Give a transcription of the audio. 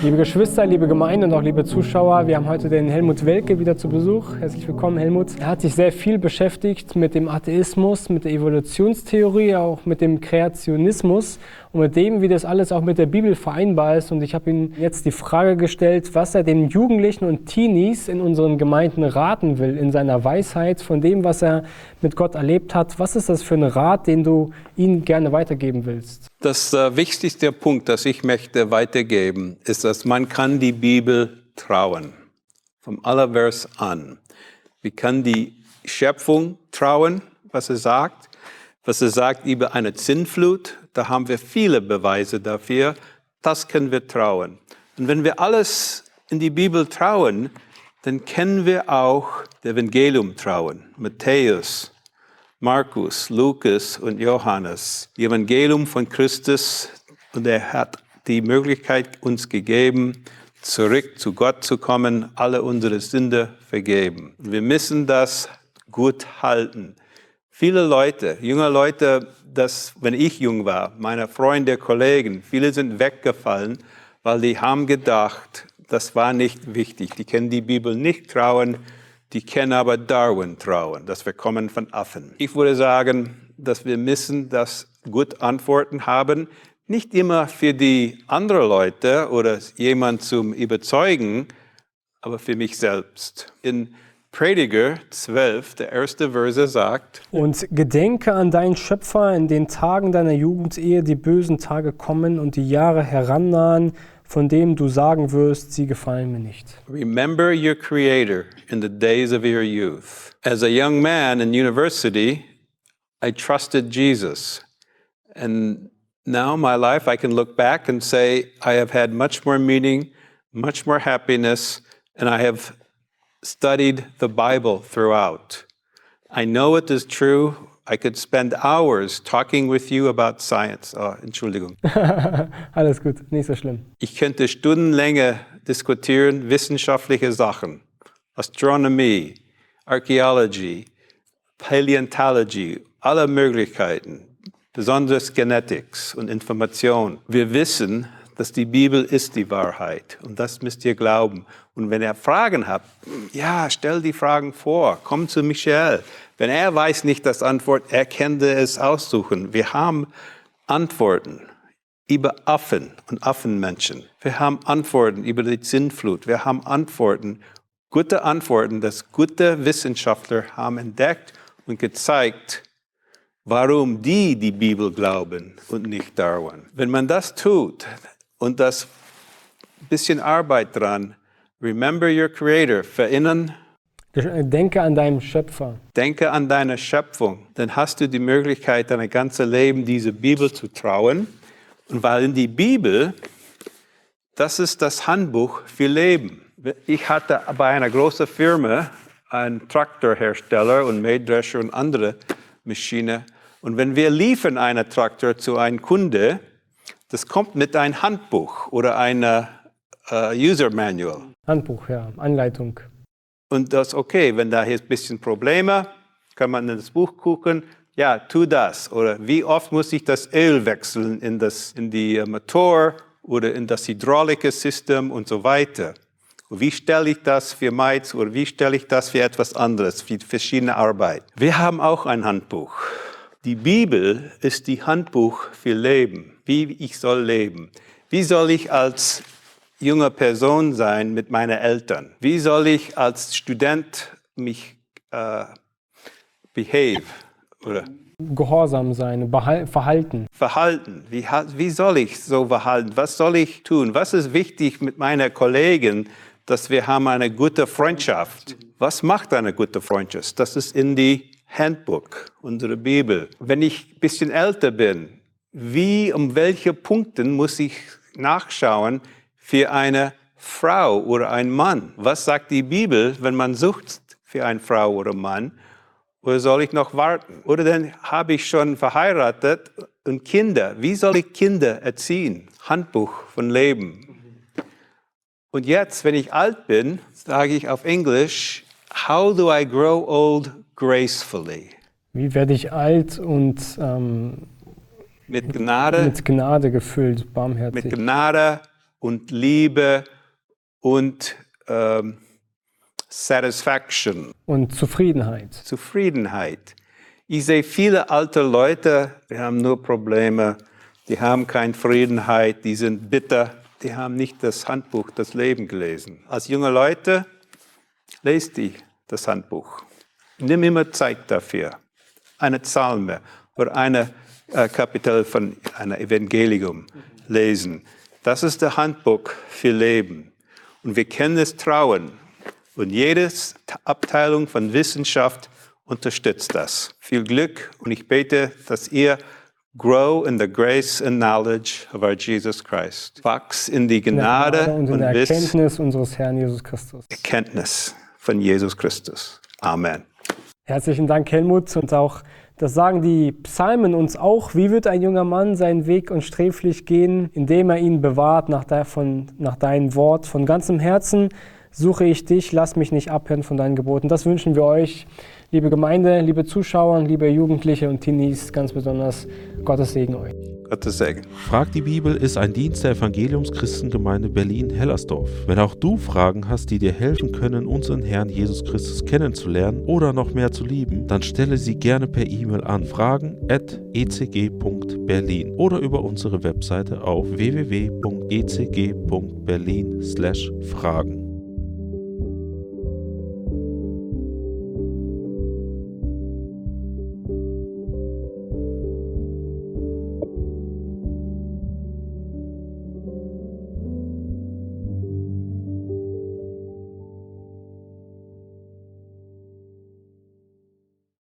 Liebe Geschwister, liebe Gemeinde und auch liebe Zuschauer, wir haben heute den Helmut Welke wieder zu Besuch. Herzlich willkommen, Helmut. Er hat sich sehr viel beschäftigt mit dem Atheismus, mit der Evolutionstheorie, auch mit dem Kreationismus und mit dem, wie das alles auch mit der Bibel vereinbar ist. Und ich habe ihm jetzt die Frage gestellt, was er den Jugendlichen und Teenies in unseren Gemeinden raten will, in seiner Weisheit, von dem, was er mit Gott erlebt hat. Was ist das für ein Rat, den du ihnen gerne weitergeben willst? Das äh, wichtigste Punkt, das ich möchte weitergeben, ist, dass man kann die Bibel trauen. Vom Allervers an. Wir können die Schöpfung trauen, was er sagt. Was er sagt über eine Zinnflut, da haben wir viele Beweise dafür. Das können wir trauen. Und wenn wir alles in die Bibel trauen, dann können wir auch der Evangelium trauen. Matthäus, Markus, Lukas und Johannes. Die Evangelium von Christus und er hat die Möglichkeit uns gegeben, zurück zu Gott zu kommen, alle unsere Sünde vergeben. Wir müssen das gut halten. Viele Leute, junge Leute, das, wenn ich jung war, meine Freunde, Kollegen, viele sind weggefallen, weil die haben gedacht, das war nicht wichtig. Die kennen die Bibel nicht trauen, die kennen aber Darwin trauen, dass wir kommen von Affen. Ich würde sagen, dass wir müssen das gut Antworten haben, nicht immer für die anderen Leute oder jemand zum Überzeugen, aber für mich selbst. In Prediger 12, der erste Verse sagt, Und gedenke an deinen Schöpfer in den Tagen deiner Jugend, ehe die bösen Tage kommen und die Jahre herannahen, von dem du sagen wirst, sie gefallen mir nicht. Remember your Creator in the days of your youth. As a young man in university, I trusted Jesus. And now my life, I can look back and say, I have had much more meaning, much more happiness, and I have studied the Bible throughout. I know it is true. I could spend hours talking with you about science. Oh, Entschuldigung. Alles gut, nicht so schlimm. Ich könnte stundenlänge diskutieren wissenschaftliche Sachen. Astronomie, Archaeology, Paleontology, alle Möglichkeiten, besonders Genetics und Information. Wir wissen, dass die Bibel ist die Wahrheit und das müsst ihr glauben. Und wenn ihr Fragen habt, ja, stell die Fragen vor, komm zu Michel. Wenn er weiß nicht das Antwort, er könnte es aussuchen. Wir haben Antworten über Affen und Affenmenschen. Wir haben Antworten über die Zinnflut. Wir haben Antworten, gute Antworten, dass gute Wissenschaftler haben entdeckt und gezeigt, warum die die Bibel glauben und nicht Darwin. Wenn man das tut und das bisschen Arbeit dran, remember your Creator, verinnern, Denke an deinen Schöpfer. denke an deine Schöpfung, dann hast du die Möglichkeit, dein ganzes Leben diese Bibel zu trauen. Und weil in die Bibel, das ist das Handbuch für Leben. Ich hatte bei einer großen Firma einen Traktorhersteller und Mähdrescher und andere Maschine. Und wenn wir liefern einen Traktor zu einem Kunde, das kommt mit einem Handbuch oder einem äh, User Manual. Handbuch, ja, Anleitung. Und das ist okay, wenn da jetzt ein bisschen Probleme, kann man in das Buch gucken, ja, tu das. Oder wie oft muss ich das Öl wechseln in, das, in die äh, Motor oder in das Hydrauliksystem und so weiter. Und wie stelle ich das für Mais oder wie stelle ich das für etwas anderes, für verschiedene Arbeit. Wir haben auch ein Handbuch. Die Bibel ist die Handbuch für Leben, wie ich soll leben. Wie soll ich als junge Person sein mit meinen Eltern? Wie soll ich als Student mich äh, behave oder Gehorsam sein, Verhalten. verhalten? Wie, wie soll ich so verhalten? Was soll ich tun? Was ist wichtig mit meinen Kollegen, dass wir haben eine gute Freundschaft? Was macht eine gute Freundschaft? Das ist in die Handbook, unsere Bibel. Wenn ich ein bisschen älter bin, wie, um welche Punkten muss ich nachschauen für eine Frau oder einen Mann? Was sagt die Bibel, wenn man sucht für eine Frau oder Mann? Oder soll ich noch warten? Oder dann habe ich schon verheiratet und Kinder. Wie soll ich Kinder erziehen? Handbuch von Leben. Und jetzt, wenn ich alt bin, sage ich auf Englisch, How do I grow old gracefully? Wie werde ich alt und ähm, Mit Gnade, mit Gnade gefüllt, mit barmherzig? Gnade und Liebe und ähm, Satisfaction. Und Zufriedenheit. Zufriedenheit. Ich sehe viele alte Leute, die haben nur Probleme, die haben keine Friedenheit, die sind bitter, die haben nicht das Handbuch, das Leben gelesen. Als junge Leute, lest die das Handbuch. Nimm immer Zeit dafür. Eine Psalme oder eine äh, Kapitel von einer Evangelium lesen. Das ist das Handbuch für Leben. Und wir kennen es Trauen. Und jede Abteilung von Wissenschaft unterstützt das. Viel Glück und ich bete, dass ihr grow in the grace and knowledge of our Jesus Christ. Wachs in die Gnade, in und in der Erkenntnis unseres Herrn Jesus Christus. Erkenntnis von Jesus Christus. Amen. Herzlichen Dank, Helmut. Und auch das sagen die Psalmen uns auch. Wie wird ein junger Mann seinen Weg unsträflich gehen, indem er ihn bewahrt nach, de, von, nach deinem Wort von ganzem Herzen? Suche ich dich, lass mich nicht abhören von deinen Geboten. Das wünschen wir euch Liebe Gemeinde, liebe Zuschauer, liebe Jugendliche und Teenies, ganz besonders Gottes Segen euch. Gottes Segen. Frag die Bibel ist ein Dienst der Evangeliumschristengemeinde Berlin-Hellersdorf. Wenn auch du Fragen hast, die dir helfen können, unseren Herrn Jesus Christus kennenzulernen oder noch mehr zu lieben, dann stelle sie gerne per E-Mail an fragen.ecg.berlin oder über unsere Webseite auf www.ecg.berlin/fragen.